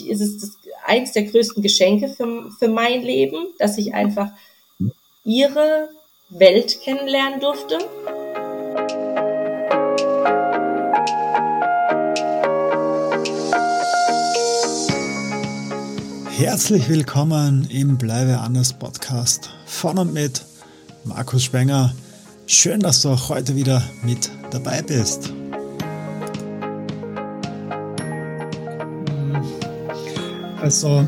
ist es das, eins der größten Geschenke für, für mein Leben, dass ich einfach ihre Welt kennenlernen durfte. Herzlich willkommen im Bleibe anders Podcast von und mit Markus Spenger. Schön, dass du auch heute wieder mit dabei bist. Also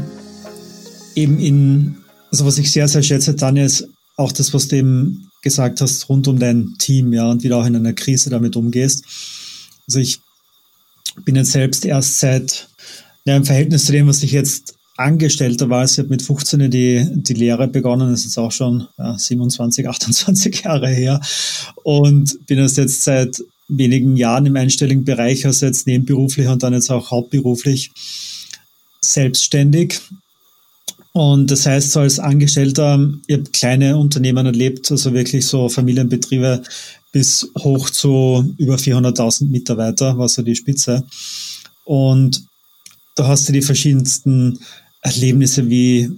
eben in, also was ich sehr, sehr schätze, Tanja, ist auch das, was du eben gesagt hast, rund um dein Team, ja, und wie du auch in einer Krise damit umgehst. Also ich bin jetzt selbst erst seit, ja, im Verhältnis zu dem, was ich jetzt Angestellter war, ich habe mit 15 die, die Lehre begonnen, das ist jetzt auch schon ja, 27, 28 Jahre her. Und bin erst jetzt seit wenigen Jahren im einstelligen Bereich, also jetzt nebenberuflich und dann jetzt auch hauptberuflich selbstständig. Und das heißt, so als Angestellter, ich habe kleine Unternehmen erlebt, also wirklich so Familienbetriebe bis hoch zu über 400.000 Mitarbeiter, war so die Spitze. Und da hast du die verschiedensten Erlebnisse wie,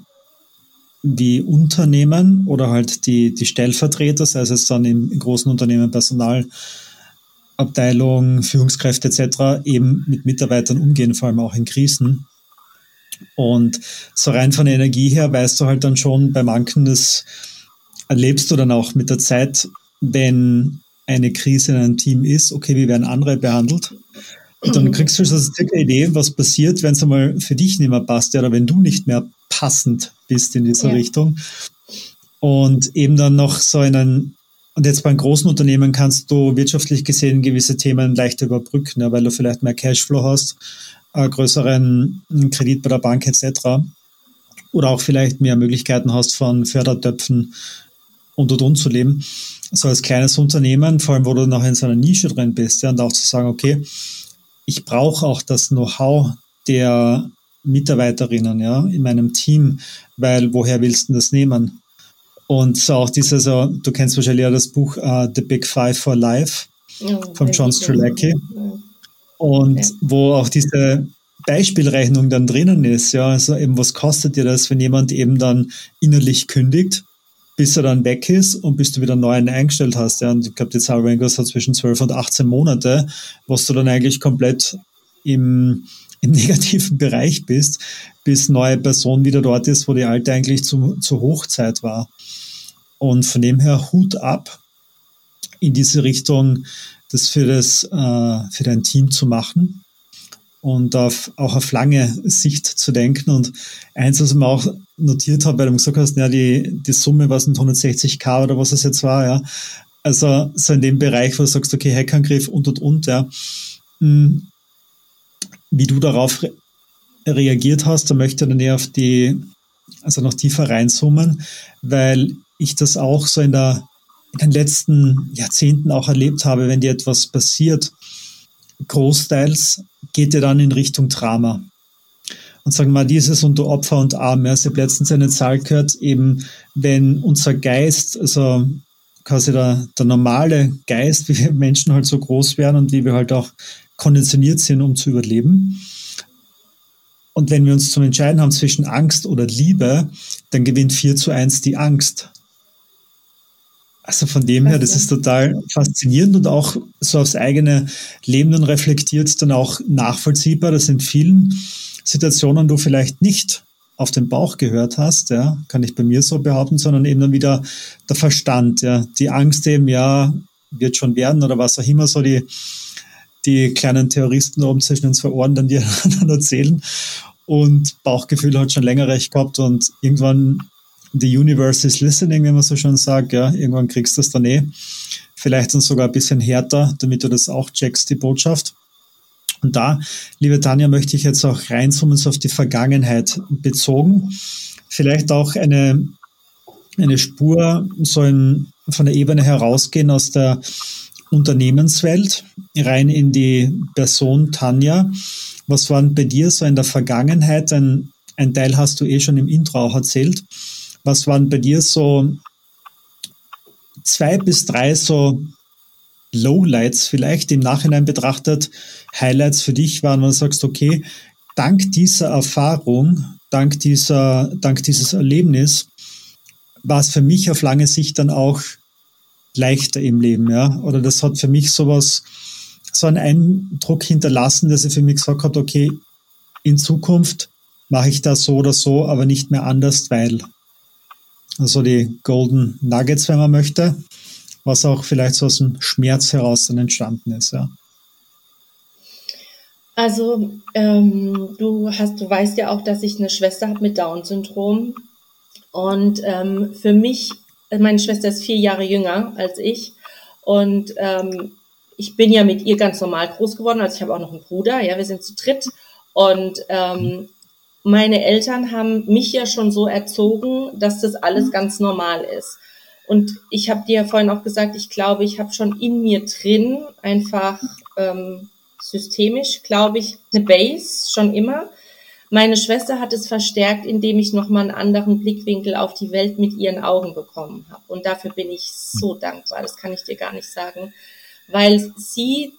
wie Unternehmen oder halt die, die Stellvertreter, sei es dann im, im großen Unternehmen Personalabteilung, Führungskräfte etc., eben mit Mitarbeitern umgehen, vor allem auch in Krisen. Und so rein von der Energie her weißt du halt dann schon bei manchen, das erlebst du dann auch mit der Zeit, wenn eine Krise in einem Team ist, okay, wie werden andere behandelt? Und dann kriegst du schon so eine Idee, was passiert, wenn es einmal für dich nicht mehr passt oder wenn du nicht mehr passend bist in dieser ja. Richtung. Und eben dann noch so einen, und jetzt bei einem großen Unternehmen kannst du wirtschaftlich gesehen gewisse Themen leichter überbrücken, ja, weil du vielleicht mehr Cashflow hast äh, größeren Kredit bei der Bank etc. Oder auch vielleicht mehr Möglichkeiten hast von Fördertöpfen und und und zu leben. So als kleines Unternehmen, vor allem wo du noch in so einer Nische drin bist, ja, und auch zu sagen, okay, ich brauche auch das Know-how der Mitarbeiterinnen ja, in meinem Team, weil woher willst du das nehmen? Und auch dieses, so, du kennst wahrscheinlich ja das Buch uh, The Big Five for Life ja, von John Strelacki. Ja und okay. wo auch diese Beispielrechnung dann drinnen ist, ja, also eben was kostet dir das, wenn jemand eben dann innerlich kündigt, bis er dann weg ist und bis du wieder einen neuen eingestellt hast, ja, und ich glaube, die Zahl irgendwas hat zwischen 12 und 18 Monate, was du dann eigentlich komplett im, im negativen Bereich bist, bis neue Person wieder dort ist, wo die alte eigentlich zu, zur Hochzeit war. Und von dem her Hut ab in diese Richtung, das für, das, äh, für dein Team zu machen und auf, auch auf lange Sicht zu denken. Und eins, was ich mir auch notiert habe, weil du gesagt hast, ja, die, die Summe, was sind 160k oder was es jetzt war, ja. Also so in dem Bereich, wo du sagst, okay, Hackangriff und und und, ja. Hm, wie du darauf re reagiert hast, da möchte ich dann eher auf die, also noch tiefer reinzoomen, weil ich das auch so in der in den letzten Jahrzehnten auch erlebt habe, wenn dir etwas passiert, großteils geht ihr dann in Richtung Drama. Und sagen wir mal, dieses unter Opfer und Arm. Ja, ich habe letztens eine Zahl gehört, eben wenn unser Geist, also quasi der, der normale Geist, wie wir Menschen halt so groß werden und wie wir halt auch konditioniert sind, um zu überleben. Und wenn wir uns zum Entscheiden haben zwischen Angst oder Liebe, dann gewinnt 4 zu 1 die Angst. Also von dem her, das ist total faszinierend und auch so aufs eigene Leben dann reflektiert, dann auch nachvollziehbar, dass in vielen Situationen du vielleicht nicht auf den Bauch gehört hast, ja, kann ich bei mir so behaupten, sondern eben dann wieder der Verstand, ja, die Angst eben, ja, wird schon werden oder was auch immer so die, die kleinen Terroristen oben zwischen den zwei Ohren dann dir dann erzählen. Und Bauchgefühl hat schon länger recht gehabt und irgendwann the universe is listening, wie man so schon sagt, ja, irgendwann kriegst du das dann eh. Vielleicht dann sogar ein bisschen härter, damit du das auch checkst, die Botschaft. Und da, liebe Tanja, möchte ich jetzt auch reinzoomen, so auf die Vergangenheit bezogen. Vielleicht auch eine, eine Spur so in, von der Ebene herausgehen aus der Unternehmenswelt rein in die Person Tanja. Was war bei dir so in der Vergangenheit? Ein, ein Teil hast du eh schon im Intro auch erzählt. Was waren bei dir so zwei bis drei so Lowlights vielleicht im Nachhinein betrachtet, Highlights für dich waren, wenn du sagst, okay, dank dieser Erfahrung, dank, dieser, dank dieses Erlebnis, war es für mich auf lange Sicht dann auch leichter im Leben, ja. Oder das hat für mich sowas, so einen Eindruck hinterlassen, dass ich für mich gesagt habe, okay, in Zukunft mache ich das so oder so, aber nicht mehr anders, weil. Also die Golden Nuggets, wenn man möchte, was auch vielleicht so aus dem Schmerz heraus dann entstanden ist, ja. Also ähm, du hast, du weißt ja auch, dass ich eine Schwester habe mit Down-Syndrom und ähm, für mich, meine Schwester ist vier Jahre jünger als ich und ähm, ich bin ja mit ihr ganz normal groß geworden. Also ich habe auch noch einen Bruder, ja, wir sind zu dritt und ähm, meine Eltern haben mich ja schon so erzogen, dass das alles ganz normal ist. Und ich habe dir ja vorhin auch gesagt, ich glaube, ich habe schon in mir drin einfach ähm, systemisch, glaube ich, eine Base schon immer. Meine Schwester hat es verstärkt, indem ich nochmal einen anderen Blickwinkel auf die Welt mit ihren Augen bekommen habe. Und dafür bin ich so dankbar, das kann ich dir gar nicht sagen, weil sie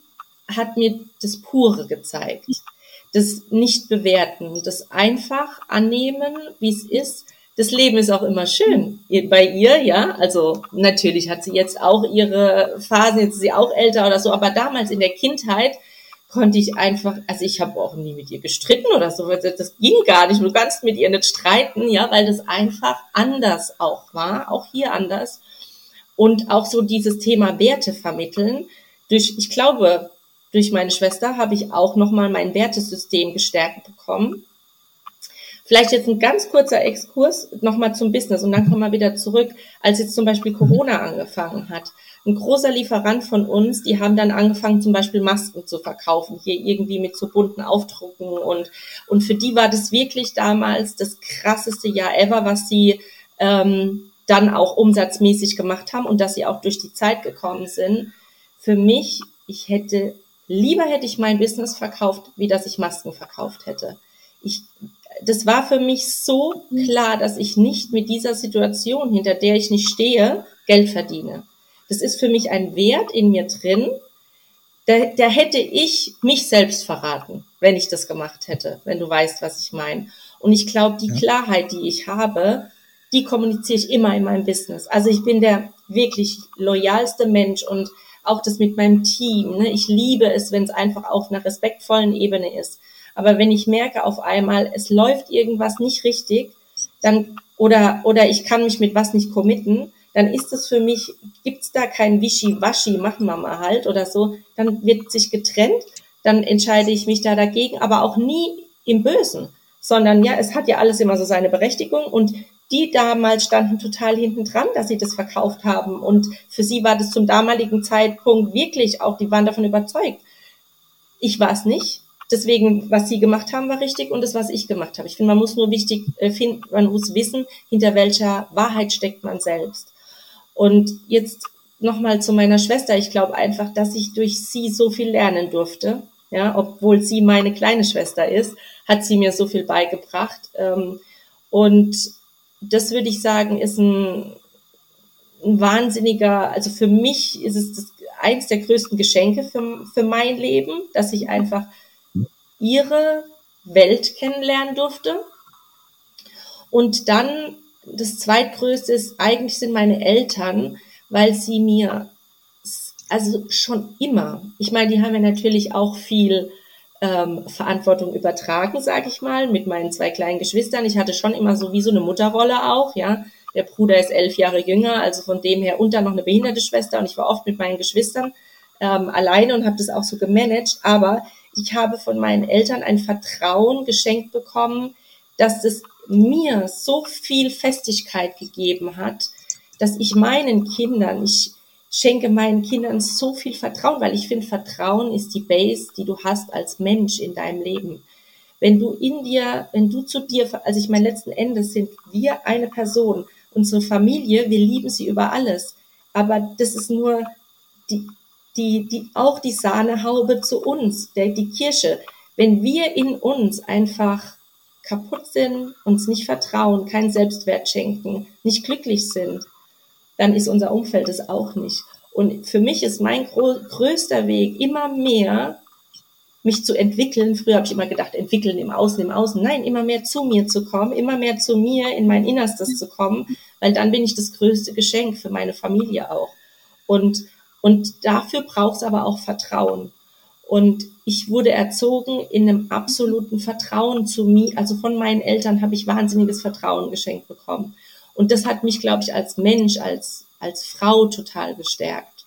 hat mir das Pure gezeigt das nicht bewerten, das einfach annehmen, wie es ist. Das Leben ist auch immer schön bei ihr, ja. Also natürlich hat sie jetzt auch ihre Phasen, jetzt ist sie auch älter oder so, aber damals in der Kindheit konnte ich einfach, also ich habe auch nie mit ihr gestritten oder so, das ging gar nicht. Du kannst mit ihr nicht streiten, ja, weil das einfach anders auch war, auch hier anders. Und auch so dieses Thema Werte vermitteln. Durch, ich glaube, durch meine Schwester habe ich auch nochmal mein Wertesystem gestärkt bekommen. Vielleicht jetzt ein ganz kurzer Exkurs nochmal zum Business und dann kommen wir wieder zurück, als jetzt zum Beispiel Corona angefangen hat. Ein großer Lieferant von uns, die haben dann angefangen, zum Beispiel Masken zu verkaufen, hier irgendwie mit so bunten Aufdrucken und, und für die war das wirklich damals das krasseste Jahr ever, was sie ähm, dann auch umsatzmäßig gemacht haben und dass sie auch durch die Zeit gekommen sind. Für mich, ich hätte Lieber hätte ich mein Business verkauft, wie dass ich Masken verkauft hätte. Ich, das war für mich so klar, dass ich nicht mit dieser Situation, hinter der ich nicht stehe, Geld verdiene. Das ist für mich ein Wert in mir drin. Da, da hätte ich mich selbst verraten, wenn ich das gemacht hätte, wenn du weißt, was ich meine. Und ich glaube, die ja. Klarheit, die ich habe, die kommuniziere ich immer in meinem Business. Also ich bin der wirklich loyalste Mensch und auch das mit meinem Team. Ne? Ich liebe es, wenn es einfach auf einer respektvollen Ebene ist. Aber wenn ich merke auf einmal, es läuft irgendwas nicht richtig, dann oder oder ich kann mich mit was nicht committen, dann ist es für mich, gibt's da kein Wischi-Waschi, machen wir mal halt oder so, dann wird sich getrennt, dann entscheide ich mich da dagegen, aber auch nie im Bösen, sondern ja, es hat ja alles immer so seine Berechtigung und die damals standen total hinten dran, dass sie das verkauft haben. Und für sie war das zum damaligen Zeitpunkt wirklich auch, die waren davon überzeugt. Ich war es nicht. Deswegen, was sie gemacht haben, war richtig und das, was ich gemacht habe. Ich finde, man muss nur wichtig äh, finden, man muss wissen, hinter welcher Wahrheit steckt man selbst. Und jetzt nochmal zu meiner Schwester. Ich glaube einfach, dass ich durch sie so viel lernen durfte. Ja, obwohl sie meine kleine Schwester ist, hat sie mir so viel beigebracht. Ähm, und das würde ich sagen, ist ein, ein wahnsinniger, also für mich ist es das, eins der größten Geschenke für, für mein Leben, dass ich einfach ihre Welt kennenlernen durfte. Und dann das zweitgrößte ist, eigentlich sind meine Eltern, weil sie mir, also schon immer, ich meine, die haben ja natürlich auch viel ähm, Verantwortung übertragen, sage ich mal, mit meinen zwei kleinen Geschwistern. Ich hatte schon immer so wie so eine Mutterrolle auch, ja. Der Bruder ist elf Jahre jünger, also von dem her und dann noch eine behinderte Schwester und ich war oft mit meinen Geschwistern ähm, alleine und habe das auch so gemanagt. Aber ich habe von meinen Eltern ein Vertrauen geschenkt bekommen, dass es mir so viel Festigkeit gegeben hat, dass ich meinen Kindern, ich schenke meinen Kindern so viel Vertrauen, weil ich finde, Vertrauen ist die Base, die du hast als Mensch in deinem Leben. Wenn du in dir, wenn du zu dir, also ich meine, letzten Endes sind wir eine Person, unsere Familie, wir lieben sie über alles. Aber das ist nur die, die, die, auch die Sahnehaube zu uns, der, die Kirsche. Wenn wir in uns einfach kaputt sind, uns nicht vertrauen, keinen Selbstwert schenken, nicht glücklich sind, dann ist unser Umfeld es auch nicht. Und für mich ist mein größter Weg immer mehr mich zu entwickeln. Früher habe ich immer gedacht, entwickeln im Außen, im Außen. Nein, immer mehr zu mir zu kommen, immer mehr zu mir, in mein Innerstes zu kommen, weil dann bin ich das größte Geschenk für meine Familie auch. Und, und dafür braucht es aber auch Vertrauen. Und ich wurde erzogen in einem absoluten Vertrauen zu mir. Also von meinen Eltern habe ich wahnsinniges Vertrauen geschenkt bekommen. Und das hat mich, glaube ich, als Mensch, als, als Frau total gestärkt.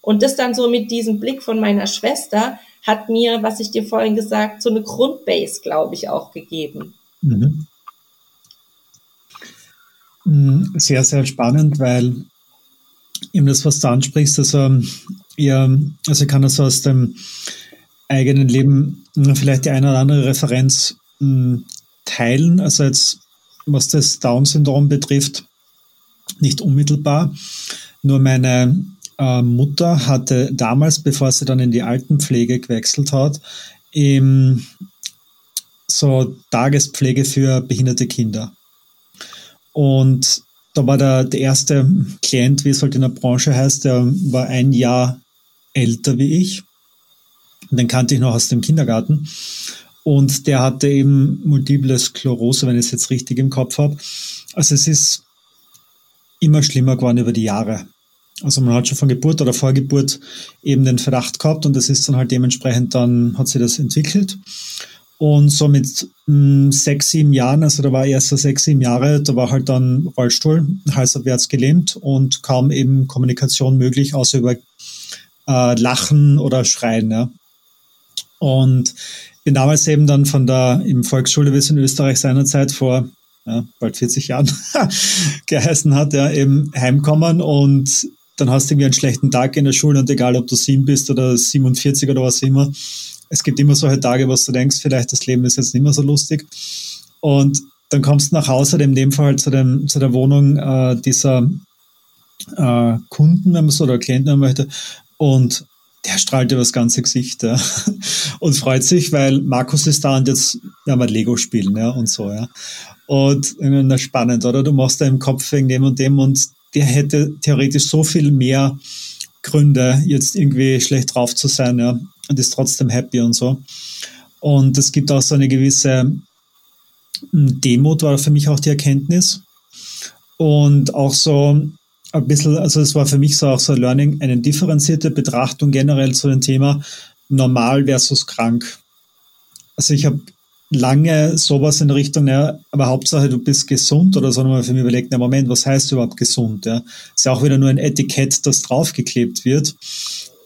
Und das dann so mit diesem Blick von meiner Schwester hat mir, was ich dir vorhin gesagt, so eine Grundbase, glaube ich, auch gegeben. Mhm. mhm. Sehr, sehr spannend, weil eben das, was du ansprichst, also, ja, also ich kann das aus dem eigenen Leben vielleicht die eine oder andere Referenz hm, teilen. Also jetzt, was das Down-Syndrom betrifft, nicht unmittelbar. Nur meine äh, Mutter hatte damals, bevor sie dann in die Altenpflege gewechselt hat, eben so Tagespflege für behinderte Kinder. Und da war der, der erste Klient, wie es halt in der Branche heißt, der war ein Jahr älter wie ich. Und den kannte ich noch aus dem Kindergarten. Und der hatte eben multiple Sklerose, wenn ich es jetzt richtig im Kopf habe. Also es ist immer schlimmer geworden über die Jahre. Also man hat schon von Geburt oder Vorgeburt eben den Verdacht gehabt und das ist dann halt dementsprechend dann hat sich das entwickelt. Und so mit mh, hm, sechs, sieben Jahren, also da war er erst so sechs, sieben Jahre, da war halt dann Rollstuhl, halsabwärts gelähmt und kaum eben Kommunikation möglich, außer über äh, Lachen oder Schreien. Ja. Und bin damals eben dann von der im es in Österreich seinerzeit vor ja, bald 40 Jahren geheißen hat, ja, eben heimkommen und dann hast du irgendwie einen schlechten Tag in der Schule und egal, ob du sieben bist oder 47 oder was immer, es gibt immer solche Tage, wo du denkst, vielleicht das Leben ist jetzt nicht mehr so lustig. Und dann kommst du nach Hause, in dem Fall zu, dem, zu der Wohnung äh, dieser äh, Kunden, wenn man so, oder Klienten möchte, und der strahlt über das ganze Gesicht ja. Und freut sich, weil Markus ist da und jetzt werden wir Lego spielen ja, und so. Ja. Und na, spannend, oder? Du machst da im Kopf wegen dem und dem und der hätte theoretisch so viel mehr Gründe, jetzt irgendwie schlecht drauf zu sein, ja, und ist trotzdem happy und so. Und es gibt auch so eine gewisse hm, Demut, war für mich auch die Erkenntnis. Und auch so ein bisschen, also es war für mich so auch so Learning, eine differenzierte Betrachtung generell zu dem Thema normal versus krank. Also ich habe lange sowas in Richtung, ja, aber Hauptsache du bist gesund oder so nochmal für mich überlegt, na Moment, was heißt überhaupt gesund? Ja? Ist ja auch wieder nur ein Etikett, das draufgeklebt wird.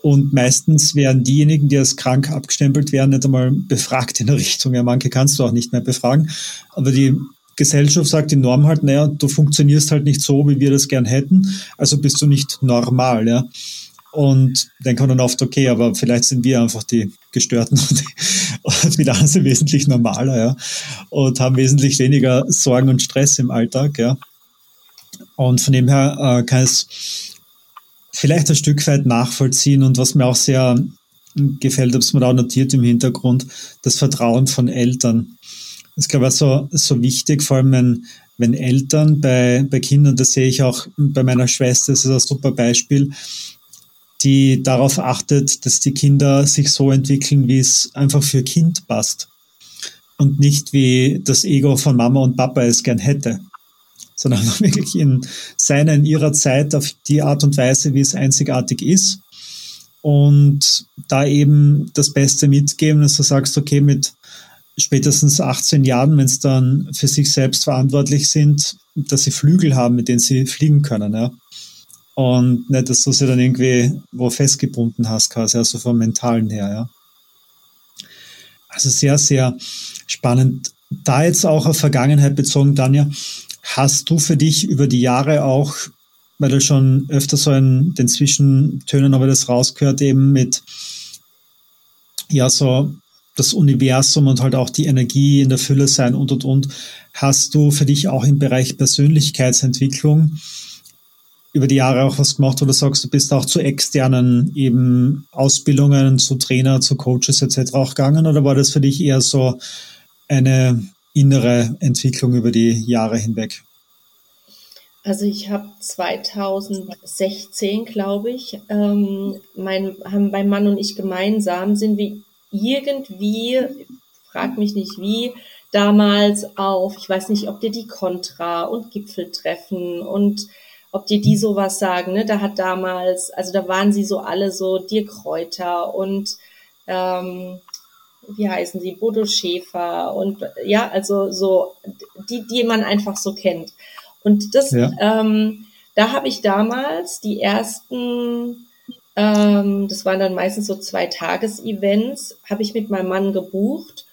Und meistens werden diejenigen, die als krank abgestempelt werden, nicht einmal befragt in der Richtung. Ja, manche kannst du auch nicht mehr befragen. Aber die Gesellschaft sagt die Norm halt, naja, du funktionierst halt nicht so, wie wir das gern hätten. Also bist du nicht normal, ja. Und dann kann dann oft, okay, aber vielleicht sind wir einfach die Gestörten und, die, und die sind wesentlich normaler, ja. Und haben wesentlich weniger Sorgen und Stress im Alltag, ja. Und von dem her äh, kann es vielleicht ein Stück weit nachvollziehen und was mir auch sehr gefällt, habe es mir auch notiert im Hintergrund, das Vertrauen von Eltern. Das ist, glaube ich, so, so wichtig, vor allem wenn, wenn Eltern bei, bei Kindern, das sehe ich auch bei meiner Schwester, das ist ein super Beispiel, die darauf achtet, dass die Kinder sich so entwickeln, wie es einfach für Kind passt. Und nicht wie das Ego von Mama und Papa es gern hätte. Sondern wirklich in seiner, in ihrer Zeit auf die Art und Weise, wie es einzigartig ist. Und da eben das Beste mitgeben, dass du sagst, okay, mit spätestens 18 Jahren, wenn es dann für sich selbst verantwortlich sind, dass sie Flügel haben, mit denen sie fliegen können. Ja und nicht, dass du sie dann irgendwie wo festgebunden hast, quasi, also vom Mentalen her, ja. Also sehr, sehr spannend. Da jetzt auch auf Vergangenheit bezogen, Danja, hast du für dich über die Jahre auch, weil du schon öfter so in den Zwischentönen aber das rausgehört, eben mit, ja, so das Universum und halt auch die Energie in der Fülle sein und und und, hast du für dich auch im Bereich Persönlichkeitsentwicklung über die Jahre auch was gemacht, wo du sagst, du bist auch zu externen eben Ausbildungen, zu Trainer, zu Coaches etc. auch gegangen oder war das für dich eher so eine innere Entwicklung über die Jahre hinweg? Also ich habe 2016, glaube ich, ähm, mein, haben mein Mann und ich gemeinsam sind wir irgendwie, frag mich nicht wie, damals auf, ich weiß nicht, ob dir die Contra und Gipfeltreffen und ob dir die sowas sagen, ne? Da hat damals, also da waren sie so alle so Dirk Kräuter und ähm, wie heißen sie, Bodo Schäfer und ja, also so die, die man einfach so kennt. Und das, ja. ähm, da habe ich damals die ersten, ähm, das waren dann meistens so zwei Tages-Events, habe ich mit meinem Mann gebucht.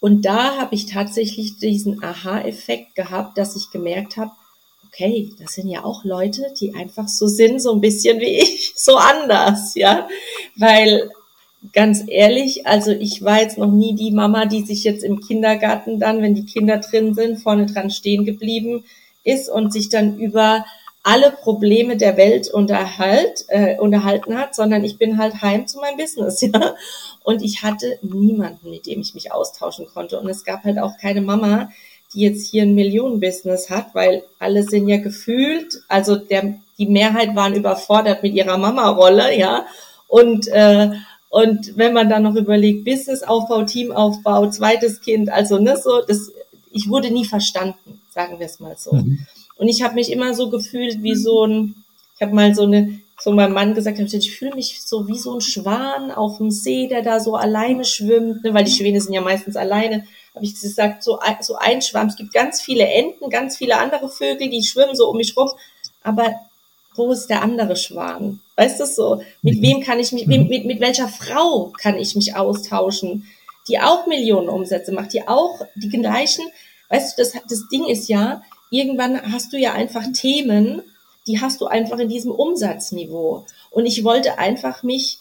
Und da habe ich tatsächlich diesen Aha-Effekt gehabt, dass ich gemerkt habe, okay, das sind ja auch Leute, die einfach so sind, so ein bisschen wie ich, so anders, ja. Weil ganz ehrlich, also ich war jetzt noch nie die Mama, die sich jetzt im Kindergarten dann, wenn die Kinder drin sind, vorne dran stehen geblieben ist und sich dann über alle Probleme der Welt unterhalt, äh, unterhalten hat, sondern ich bin halt heim zu meinem Business, ja. Und ich hatte niemanden, mit dem ich mich austauschen konnte. Und es gab halt auch keine Mama, die jetzt hier ein Millionenbusiness hat, weil alle sind ja gefühlt, also der, die Mehrheit waren überfordert mit ihrer Mama-Rolle, ja. Und, äh, und wenn man dann noch überlegt, Businessaufbau, Teamaufbau, zweites Kind, also ne, so, das, ich wurde nie verstanden, sagen wir es mal so. Mhm. Und ich habe mich immer so gefühlt wie so ein, ich habe mal so eine, so meinem Mann gesagt, ich fühle mich so wie so ein Schwan auf dem See, der da so alleine schwimmt, ne, weil die Schwäne sind ja meistens alleine habe ich gesagt, so, so ein Schwamm. Es gibt ganz viele Enten, ganz viele andere Vögel, die schwimmen so um mich rum. Aber wo ist der andere Schwan? Weißt du so? Mit mhm. wem kann ich mich, mit, mit, mit welcher Frau kann ich mich austauschen, die auch Millionen Umsätze macht, die auch die gleichen, weißt du, das, das Ding ist ja, irgendwann hast du ja einfach Themen, die hast du einfach in diesem Umsatzniveau. Und ich wollte einfach mich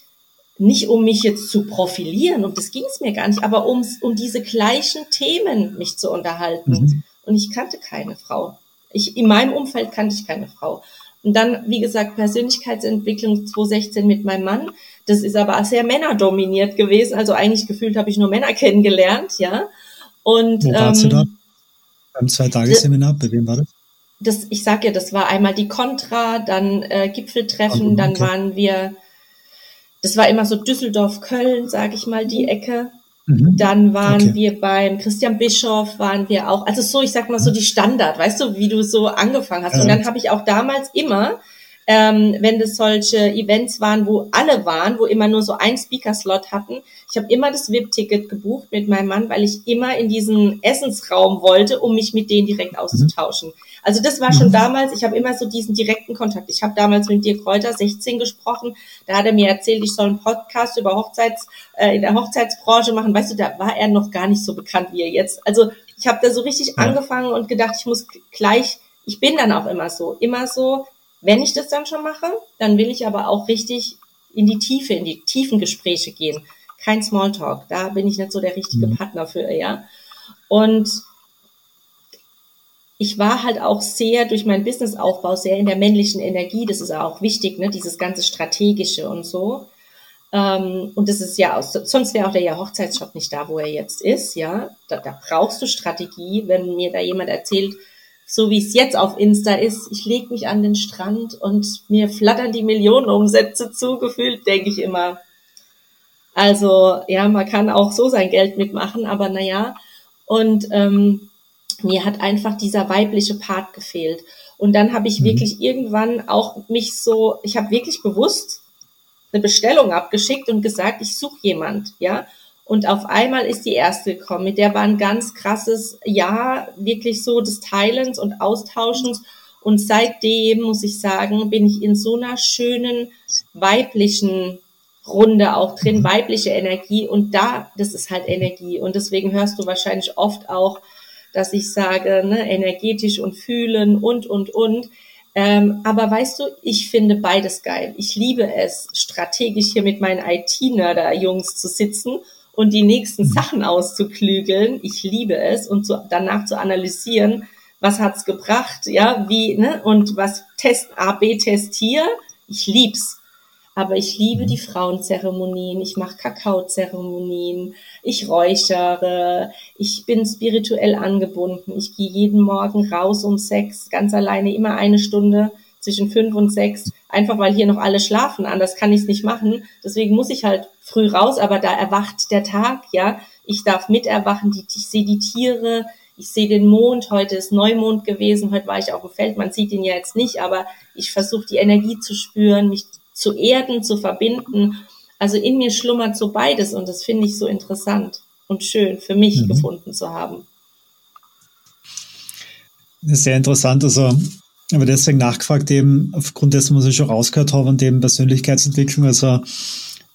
nicht um mich jetzt zu profilieren, um das ging es mir gar nicht, aber um, um diese gleichen Themen mich zu unterhalten. Mhm. Und ich kannte keine Frau. Ich, in meinem Umfeld kannte ich keine Frau. Und dann, wie gesagt, Persönlichkeitsentwicklung 2016 mit meinem Mann. Das ist aber sehr männerdominiert gewesen. Also eigentlich gefühlt habe ich nur Männer kennengelernt, ja. Und, Wo warst ähm, du da? Beim Zwei-Tage-Seminar, bei wem war das? Das, ich sag ja, das war einmal die Contra, dann äh, Gipfeltreffen, okay. dann waren wir das war immer so Düsseldorf-Köln, sage ich mal, die Ecke. Mhm. Dann waren okay. wir beim Christian Bischof, waren wir auch, also so, ich sag mal so die Standard, weißt du, wie du so angefangen hast. Ja. Und dann habe ich auch damals immer, ähm, wenn das solche Events waren, wo alle waren, wo immer nur so ein Speaker-Slot hatten, ich habe immer das VIP-Ticket gebucht mit meinem Mann, weil ich immer in diesen Essensraum wollte, um mich mit denen direkt auszutauschen. Mhm. Also das war schon mhm. damals, ich habe immer so diesen direkten Kontakt. Ich habe damals mit Dirk Kräuter 16 gesprochen, da hat er mir erzählt, ich soll einen Podcast über Hochzeits, äh, in der Hochzeitsbranche machen. Weißt du, da war er noch gar nicht so bekannt wie er jetzt. Also ich habe da so richtig ja. angefangen und gedacht, ich muss gleich, ich bin dann auch immer so, immer so, wenn ich das dann schon mache, dann will ich aber auch richtig in die Tiefe, in die tiefen Gespräche gehen. Kein Smalltalk. Da bin ich nicht so der richtige mhm. Partner für, ja. Und ich war halt auch sehr durch meinen Businessaufbau sehr in der männlichen Energie. Das ist auch wichtig, ne? dieses ganze strategische und so. Ähm, und das ist ja, sonst wäre auch der ja Hochzeitsshop nicht da, wo er jetzt ist. Ja, da, da brauchst du Strategie. Wenn mir da jemand erzählt, so wie es jetzt auf Insta ist, ich lege mich an den Strand und mir flattern die Millionenumsätze zugefühlt, denke ich immer. Also ja, man kann auch so sein Geld mitmachen, aber naja. Und ähm, mir hat einfach dieser weibliche Part gefehlt. Und dann habe ich mhm. wirklich irgendwann auch mich so, ich habe wirklich bewusst eine Bestellung abgeschickt und gesagt, ich suche jemand, ja. Und auf einmal ist die erste gekommen, mit der war ein ganz krasses Jahr, wirklich so des Teilens und Austauschens. Und seitdem, muss ich sagen, bin ich in so einer schönen weiblichen Runde auch drin, mhm. weibliche Energie. Und da, das ist halt Energie. Und deswegen hörst du wahrscheinlich oft auch, dass ich sage, ne, energetisch und fühlen und, und, und. Ähm, aber weißt du, ich finde beides geil. Ich liebe es, strategisch hier mit meinen IT-Nerder-Jungs zu sitzen und die nächsten mhm. Sachen auszuklügeln. Ich liebe es und zu, danach zu analysieren, was hat's gebracht, ja, wie, ne, und was Test, A, B-Test hier. Ich lieb's. Aber ich liebe mhm. die Frauenzeremonien, ich mache Kakaozeremonien, ich räuchere, ich bin spirituell angebunden, ich gehe jeden Morgen raus um sechs, ganz alleine, immer eine Stunde zwischen fünf und sechs, einfach weil hier noch alle schlafen. Anders kann ich es nicht machen. Deswegen muss ich halt früh raus, aber da erwacht der Tag, ja. Ich darf miterwachen, die, ich sehe die Tiere, ich sehe den Mond, heute ist Neumond gewesen, heute war ich auf dem Feld, man sieht ihn ja jetzt nicht, aber ich versuche die Energie zu spüren, mich zu erden, zu verbinden. Also in mir schlummert so beides und das finde ich so interessant und schön für mich mhm. gefunden zu haben. Sehr interessant. Also, aber deswegen nachgefragt, eben aufgrund dessen, was ich schon rausgehört habe, und eben Persönlichkeitsentwicklung. Also,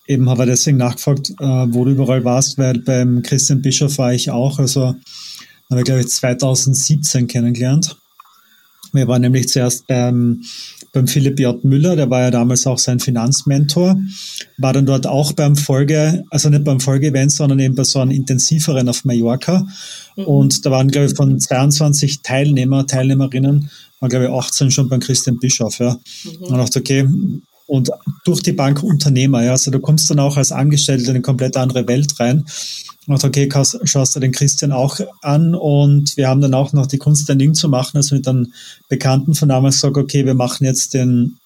eben habe ich deswegen nachgefragt, äh, wo du überall warst, weil beim Christian Bischof war ich auch. Also, habe ich, glaube ich, 2017 kennengelernt. Wir waren nämlich zuerst beim beim Philipp J. Müller, der war ja damals auch sein Finanzmentor, war dann dort auch beim Folge, also nicht beim Folge-Event, sondern eben bei so einem intensiveren auf Mallorca. Mhm. Und da waren, glaube ich, von 22 Teilnehmer, Teilnehmerinnen, waren, glaube ich, 18 schon beim Christian Bischof, ja. Mhm. Und dachte, okay, und durch die Bank Unternehmer, ja, also du kommst dann auch als Angestellter in eine komplett andere Welt rein und okay, schaust du den Christian auch an und wir haben dann auch noch die Kunst, ein Ding zu machen, also mit einem Bekannten von damals gesagt, okay, wir machen jetzt den,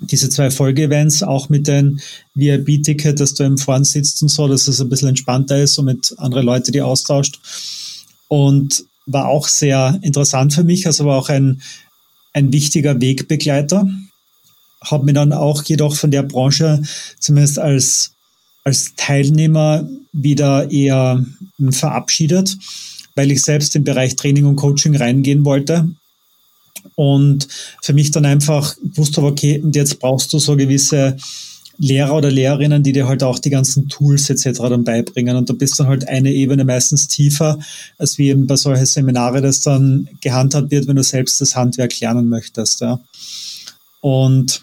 diese zwei Folge-Events auch mit den VIP-Ticket, dass du im Vorn sitzt und so, dass es ein bisschen entspannter ist und mit anderen Leuten die austauscht. Und war auch sehr interessant für mich, also war auch ein, ein wichtiger Wegbegleiter. Habe mir dann auch jedoch von der Branche zumindest als als Teilnehmer wieder eher verabschiedet, weil ich selbst im Bereich Training und Coaching reingehen wollte. Und für mich dann einfach wusste, okay, und jetzt brauchst du so gewisse Lehrer oder Lehrerinnen, die dir halt auch die ganzen Tools etc. dann beibringen. Und du bist dann halt eine Ebene meistens tiefer, als wie eben bei solchen Seminare das dann gehandhabt wird, wenn du selbst das Handwerk lernen möchtest. Ja. Und,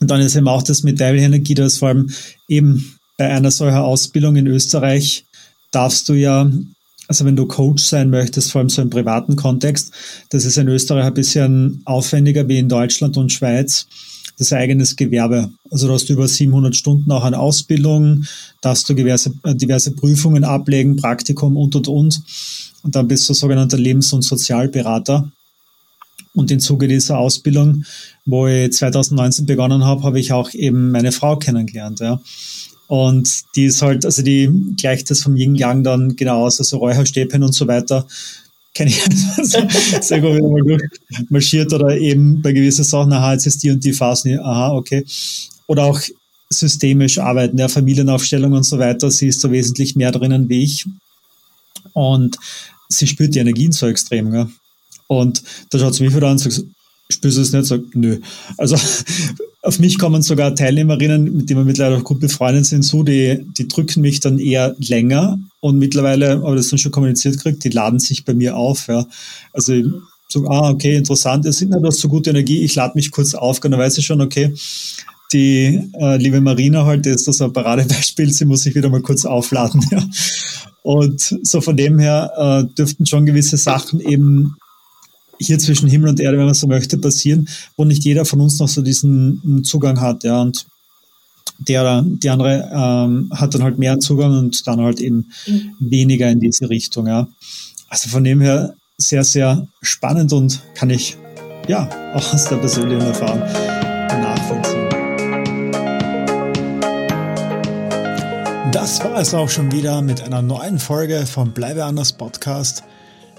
und dann ist eben auch das mit Weibliche Energie, das vor allem eben bei einer solchen Ausbildung in Österreich darfst du ja, also wenn du Coach sein möchtest, vor allem so im privaten Kontext, das ist in Österreich ein bisschen aufwendiger wie in Deutschland und Schweiz. Das eigenes Gewerbe. Also du hast über 700 Stunden auch an Ausbildung, darfst du diverse, diverse Prüfungen ablegen, Praktikum und, und, und. Und dann bist du sogenannter Lebens- und Sozialberater. Und im Zuge dieser Ausbildung, wo ich 2019 begonnen habe, habe ich auch eben meine Frau kennengelernt. Ja. Und die ist halt, also die gleicht das vom Yin Yang dann genau aus, also Räucherstäbchen und so weiter. Kenne ich also sehr gut, wenn man marschiert oder eben bei gewissen Sachen, aha, jetzt ist die und die Phase, aha, okay. Oder auch systemisch arbeiten, ja, Familienaufstellung und so weiter. Sie ist da wesentlich mehr drinnen wie ich. Und sie spürt die Energien so extrem, ja. Und da schaut sie mich wieder an und sagt, spürst du es nicht? Sagt, nö. Also auf mich kommen sogar Teilnehmerinnen, mit denen wir mittlerweile auch gut befreundet sind, zu, die, die drücken mich dann eher länger und mittlerweile, aber das dann schon kommuniziert kriegt, die laden sich bei mir auf. Ja. Also so, ah, okay, interessant, es sind nicht so gute Energie, ich lade mich kurz auf, dann weiß ich schon, okay, die äh, liebe Marina halt, ist das ein Paradebeispiel, sie muss sich wieder mal kurz aufladen. Ja. Und so von dem her äh, dürften schon gewisse Sachen eben hier zwischen Himmel und Erde, wenn man so möchte, passieren, wo nicht jeder von uns noch so diesen Zugang hat, ja, und der, die andere ähm, hat dann halt mehr Zugang und dann halt eben mhm. weniger in diese Richtung, ja. Also von dem her sehr, sehr spannend und kann ich, ja, auch aus der persönlichen Erfahrung nachvollziehen. Das war es auch schon wieder mit einer neuen Folge vom Bleibe anders Podcast.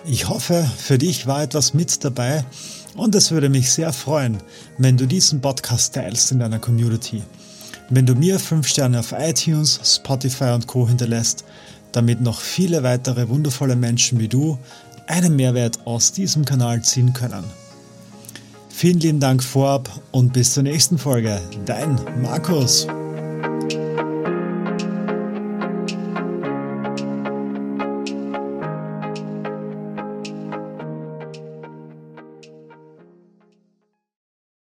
Ich hoffe, für dich war etwas mit dabei und es würde mich sehr freuen, wenn du diesen Podcast teilst in deiner Community. Wenn du mir 5 Sterne auf iTunes, Spotify und Co hinterlässt, damit noch viele weitere wundervolle Menschen wie du einen Mehrwert aus diesem Kanal ziehen können. Vielen lieben Dank vorab und bis zur nächsten Folge. Dein Markus.